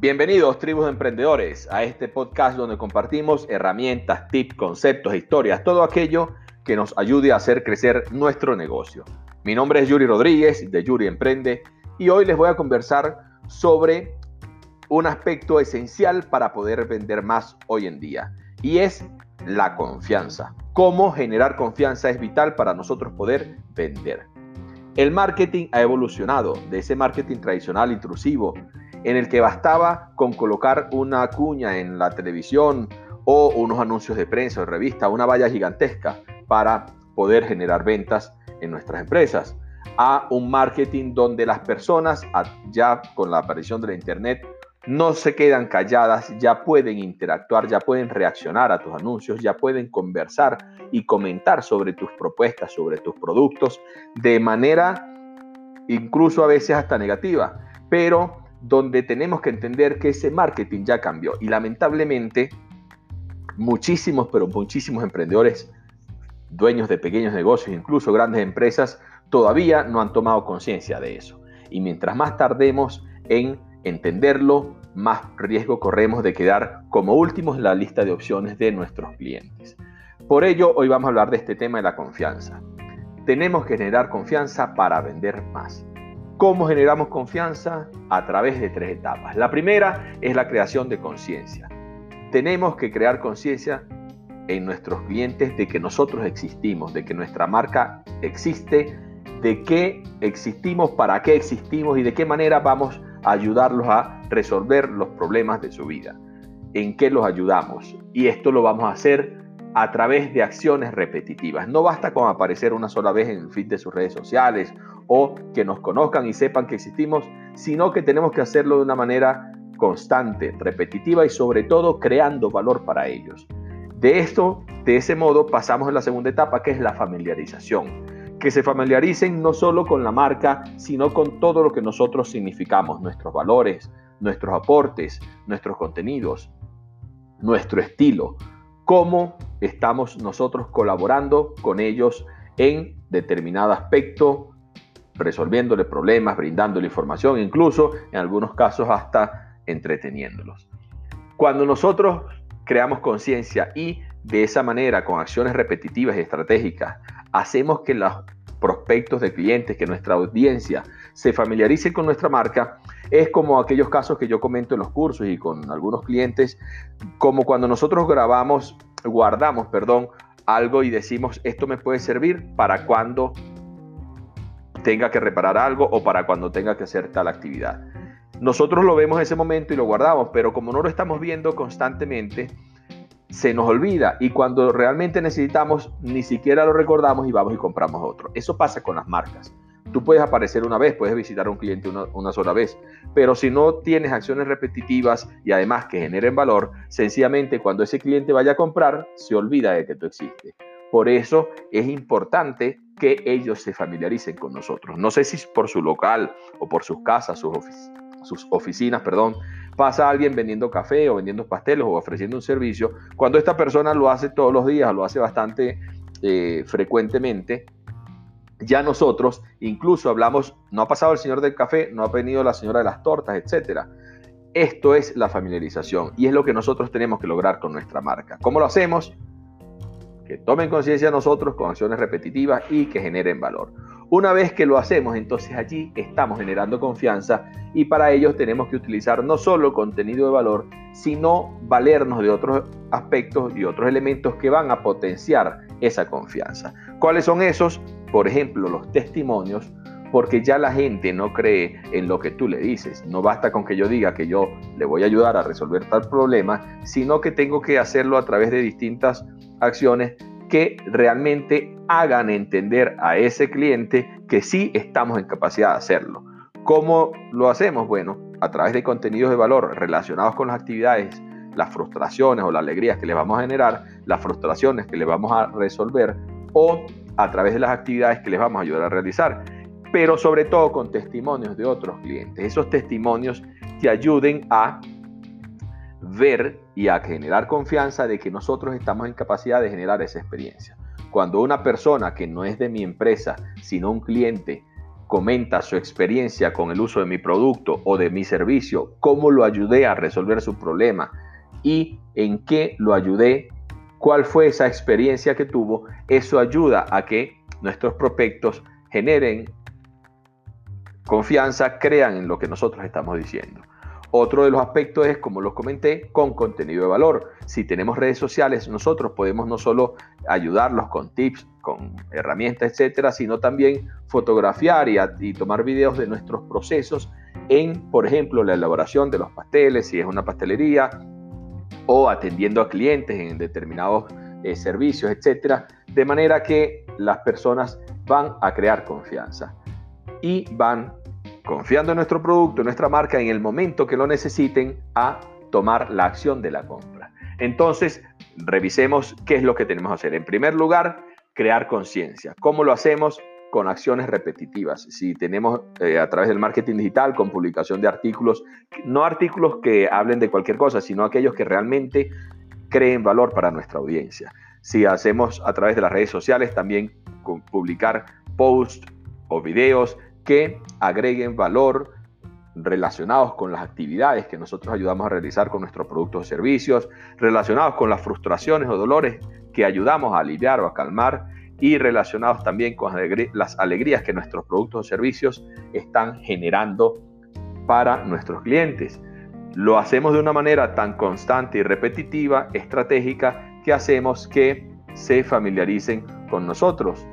Bienvenidos, tribus de emprendedores, a este podcast donde compartimos herramientas, tips, conceptos, historias, todo aquello que nos ayude a hacer crecer nuestro negocio. Mi nombre es Yuri Rodríguez de Yuri Emprende y hoy les voy a conversar sobre un aspecto esencial para poder vender más hoy en día y es la confianza. Cómo generar confianza es vital para nosotros poder vender. El marketing ha evolucionado de ese marketing tradicional intrusivo en el que bastaba con colocar una cuña en la televisión o unos anuncios de prensa o revista, una valla gigantesca para poder generar ventas en nuestras empresas, a un marketing donde las personas, ya con la aparición de Internet, no se quedan calladas, ya pueden interactuar, ya pueden reaccionar a tus anuncios, ya pueden conversar y comentar sobre tus propuestas, sobre tus productos, de manera incluso a veces hasta negativa, pero donde tenemos que entender que ese marketing ya cambió y lamentablemente muchísimos, pero muchísimos emprendedores, dueños de pequeños negocios, incluso grandes empresas, todavía no han tomado conciencia de eso. Y mientras más tardemos en entenderlo, más riesgo corremos de quedar como últimos en la lista de opciones de nuestros clientes. Por ello, hoy vamos a hablar de este tema de la confianza. Tenemos que generar confianza para vender más. ¿Cómo generamos confianza? A través de tres etapas. La primera es la creación de conciencia. Tenemos que crear conciencia en nuestros clientes de que nosotros existimos, de que nuestra marca existe, de qué existimos, para qué existimos y de qué manera vamos ayudarlos a resolver los problemas de su vida. ¿En qué los ayudamos? Y esto lo vamos a hacer a través de acciones repetitivas. No basta con aparecer una sola vez en el feed de sus redes sociales o que nos conozcan y sepan que existimos, sino que tenemos que hacerlo de una manera constante, repetitiva y sobre todo creando valor para ellos. De esto, de ese modo, pasamos a la segunda etapa que es la familiarización que se familiaricen no solo con la marca, sino con todo lo que nosotros significamos, nuestros valores, nuestros aportes, nuestros contenidos, nuestro estilo, cómo estamos nosotros colaborando con ellos en determinado aspecto, resolviéndole problemas, brindándole información, incluso en algunos casos hasta entreteniéndolos. Cuando nosotros creamos conciencia y de esa manera, con acciones repetitivas y estratégicas, hacemos que los prospectos de clientes, que nuestra audiencia se familiarice con nuestra marca, es como aquellos casos que yo comento en los cursos y con algunos clientes, como cuando nosotros grabamos, guardamos, perdón, algo y decimos, esto me puede servir para cuando tenga que reparar algo o para cuando tenga que hacer tal actividad. Nosotros lo vemos en ese momento y lo guardamos, pero como no lo estamos viendo constantemente, se nos olvida y cuando realmente necesitamos ni siquiera lo recordamos y vamos y compramos otro. Eso pasa con las marcas. Tú puedes aparecer una vez, puedes visitar a un cliente una, sola vez, pero si no tienes acciones repetitivas y además que generen valor, sencillamente cuando ese cliente vaya a comprar, se olvida de que tú existes. Por eso es importante que ellos se familiaricen con nosotros. No sé si por su local o por sus casas, sus, oficinas, perdón, pasa alguien vendiendo café o vendiendo pasteles o ofreciendo un servicio, cuando esta persona lo hace todos los días, lo hace bastante eh, frecuentemente, ya nosotros incluso hablamos, no ha pasado el señor del café, no ha venido la señora de las tortas, etc. Esto es la familiarización y es lo que nosotros tenemos que lograr con nuestra marca. ¿Cómo lo hacemos? Que tomen conciencia nosotros con acciones repetitivas y que generen valor. Una vez que lo hacemos, entonces allí estamos generando confianza y para ello tenemos que utilizar no solo contenido de valor, sino valernos de otros aspectos y otros elementos que van a potenciar esa confianza. ¿Cuáles son esos? Por ejemplo, los testimonios, porque ya la gente no cree en lo que tú le dices. No basta con que yo diga que yo le voy a ayudar a resolver tal problema, sino que tengo que hacerlo a través de distintas acciones que realmente hagan entender a ese cliente que sí estamos en capacidad de hacerlo. ¿Cómo lo hacemos? Bueno, a través de contenidos de valor relacionados con las actividades, las frustraciones o las alegrías que le vamos a generar, las frustraciones que le vamos a resolver o a través de las actividades que les vamos a ayudar a realizar, pero sobre todo con testimonios de otros clientes. Esos testimonios te ayuden a ver y a generar confianza de que nosotros estamos en capacidad de generar esa experiencia. Cuando una persona que no es de mi empresa, sino un cliente, comenta su experiencia con el uso de mi producto o de mi servicio, cómo lo ayudé a resolver su problema y en qué lo ayudé, cuál fue esa experiencia que tuvo, eso ayuda a que nuestros prospectos generen confianza, crean en lo que nosotros estamos diciendo. Otro de los aspectos es, como los comenté, con contenido de valor. Si tenemos redes sociales, nosotros podemos no solo ayudarlos con tips, con herramientas, etcétera, sino también fotografiar y, tomar videos de nuestros procesos en, por ejemplo, la elaboración de los pasteles, si es una pastelería, o atendiendo a clientes en determinados eh, servicios, etcétera, de manera que las personas van a crear confianza y van confiando en nuestro producto, en nuestra marca, en el momento que lo necesiten, a tomar la acción de la compra. Entonces, revisemos qué es lo que tenemos que hacer. En primer lugar, crear conciencia. ¿Cómo lo hacemos? Con acciones repetitivas. Si tenemos eh, a través del marketing digital, con publicación de artículos, no artículos que hablen de cualquier cosa, sino aquellos que realmente creen valor para nuestra audiencia. Si hacemos a través de las redes sociales, también publicar posts o videos que agreguen valor relacionados con las actividades que nosotros ayudamos a realizar con nuestros productos o servicios, relacionados con las frustraciones o dolores que ayudamos a aliviar o a calmar y relacionados también con las alegrías que nuestros productos o servicios están generando para nuestros clientes. Lo hacemos de una manera tan constante y repetitiva, estratégica, que hacemos que se familiaricen con nosotros.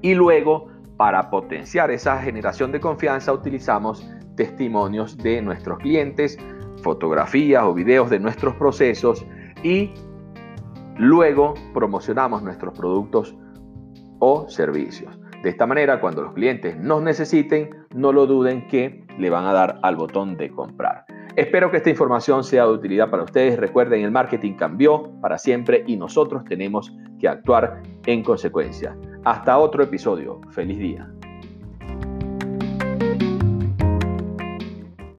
Y luego para potenciar esa generación de confianza utilizamos testimonios de nuestros clientes, fotografías o videos de nuestros procesos y luego promocionamos nuestros productos o servicios. De esta manera, cuando los clientes nos necesiten, no lo duden que le van a dar al botón de comprar. Espero que esta información sea de utilidad para ustedes. Recuerden, el marketing cambió para siempre y nosotros tenemos que actuar en consecuencia. Hasta otro episodio. Feliz día.